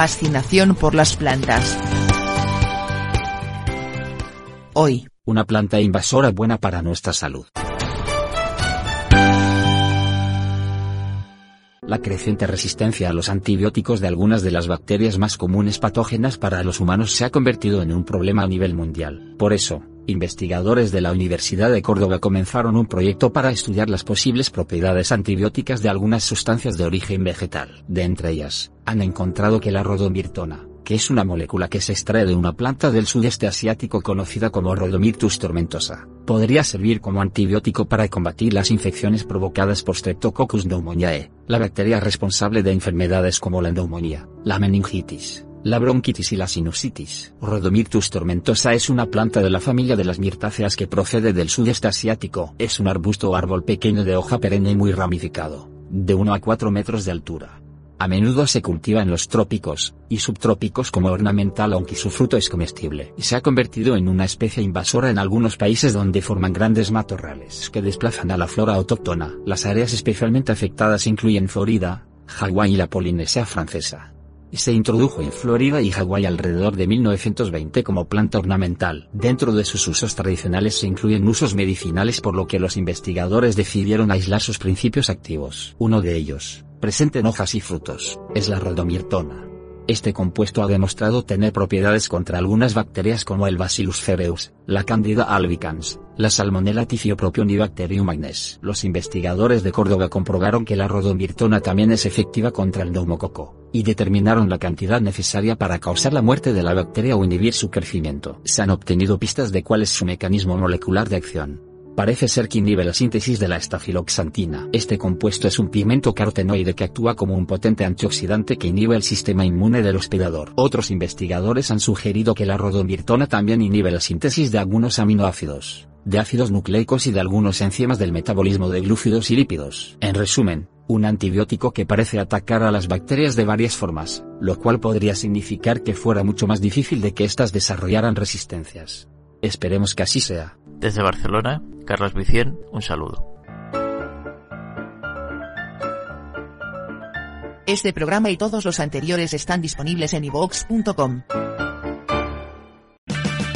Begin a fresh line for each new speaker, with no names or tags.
Fascinación por las plantas. Hoy,
una planta invasora buena para nuestra salud. La creciente resistencia a los antibióticos de algunas de las bacterias más comunes patógenas para los humanos se ha convertido en un problema a nivel mundial. Por eso, investigadores de la Universidad de Córdoba comenzaron un proyecto para estudiar las posibles propiedades antibióticas de algunas sustancias de origen vegetal. De entre ellas, han encontrado que la rodomirtona, que es una molécula que se extrae de una planta del sudeste asiático conocida como Rhodomyrtus tomentosa, podría servir como antibiótico para combatir las infecciones provocadas por Streptococcus pneumoniae, la bacteria responsable de enfermedades como la neumonía, la meningitis, la bronquitis y la sinusitis. Rhodomyrtus tomentosa es una planta de la familia de las mirtáceas que procede del sudeste asiático. Es un arbusto o árbol pequeño de hoja perenne muy ramificado, de 1 a 4 metros de altura a menudo se cultiva en los trópicos y subtrópicos como ornamental aunque su fruto es comestible. Y se ha convertido en una especie invasora en algunos países donde forman grandes matorrales que desplazan a la flora autóctona. Las áreas especialmente afectadas incluyen Florida, Hawái y la Polinesia francesa. Se introdujo en Florida y Hawái alrededor de 1920 como planta ornamental. Dentro de sus usos tradicionales se incluyen usos medicinales por lo que los investigadores decidieron aislar sus principios activos. Uno de ellos, presente en hojas y frutos, es la rhodomirtona. Este compuesto ha demostrado tener propiedades contra algunas bacterias como el Bacillus cereus, la Candida albicans, la Salmonella tifiopropion y Bacterium agnes. Los investigadores de Córdoba comprobaron que la rhodomirtona también es efectiva contra el neumococo, y determinaron la cantidad necesaria para causar la muerte de la bacteria o inhibir su crecimiento. Se han obtenido pistas de cuál es su mecanismo molecular de acción Parece ser que inhibe la síntesis de la estafiloxantina. Este compuesto es un pigmento carotenoide que actúa como un potente antioxidante que inhibe el sistema inmune del hospedador. Otros investigadores han sugerido que la rodomirtona también inhibe la síntesis de algunos aminoácidos, de ácidos nucleicos y de algunos enzimas del metabolismo de glúcidos y lípidos. En resumen, un antibiótico que parece atacar a las bacterias de varias formas, lo cual podría significar que fuera mucho más difícil de que éstas desarrollaran resistencias. Esperemos que así sea.
Desde Barcelona, Carlos Vicien, un saludo.
Este programa y todos los anteriores están disponibles en ivox.com.